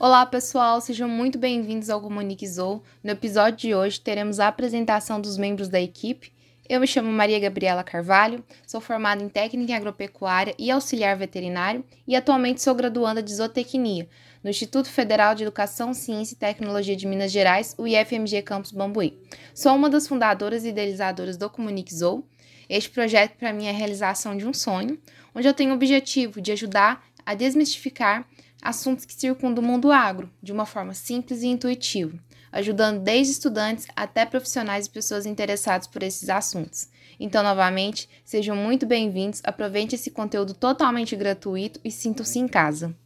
Olá pessoal, sejam muito bem-vindos ao Comunique Zou. No episódio de hoje teremos a apresentação dos membros da equipe. Eu me chamo Maria Gabriela Carvalho, sou formada em técnica em agropecuária e auxiliar veterinário e atualmente sou graduanda de zootecnia no Instituto Federal de Educação, Ciência e Tecnologia de Minas Gerais, o IFMG Campus Bambuí. Sou uma das fundadoras e idealizadoras do Comunique Zou. Este projeto para mim é a realização de um sonho, onde eu tenho o objetivo de ajudar a desmistificar assuntos que circundam o mundo agro de uma forma simples e intuitiva, ajudando desde estudantes até profissionais e pessoas interessadas por esses assuntos. Então, novamente, sejam muito bem-vindos, aproveite esse conteúdo totalmente gratuito e sintam-se em casa.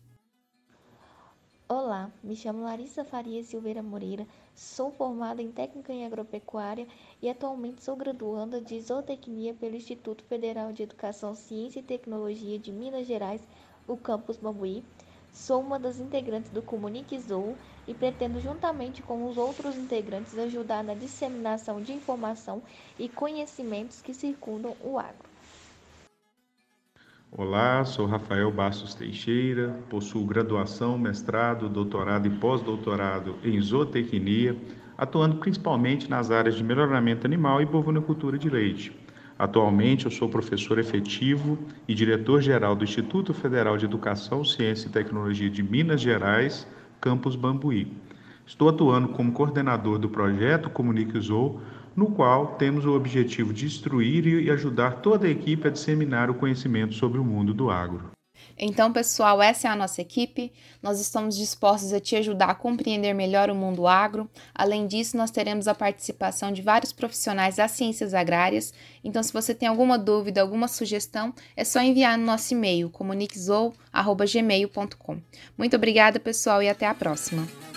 Olá, me chamo Larissa Faria Silveira Moreira, sou formada em Técnica em Agropecuária e atualmente sou graduanda de Zootecnia pelo Instituto Federal de Educação, Ciência e Tecnologia de Minas Gerais, o Campus Bambuí, Sou uma das integrantes do Comunique Zou e pretendo, juntamente com os outros integrantes, ajudar na disseminação de informação e conhecimentos que circundam o agro. Olá, sou Rafael Bastos Teixeira, possuo graduação, mestrado, doutorado e pós-doutorado em zootecnia, atuando principalmente nas áreas de melhoramento animal e bovinocultura de leite. Atualmente, eu sou professor efetivo e diretor-geral do Instituto Federal de Educação, Ciência e Tecnologia de Minas Gerais, campus Bambuí. Estou atuando como coordenador do projeto Comunique no qual temos o objetivo de instruir e ajudar toda a equipe a disseminar o conhecimento sobre o mundo do agro. Então, pessoal, essa é a nossa equipe. Nós estamos dispostos a te ajudar a compreender melhor o mundo agro. Além disso, nós teremos a participação de vários profissionais das ciências agrárias. Então, se você tem alguma dúvida, alguma sugestão, é só enviar no nosso e-mail comuniquezou@gmail.com. Muito obrigada, pessoal, e até a próxima.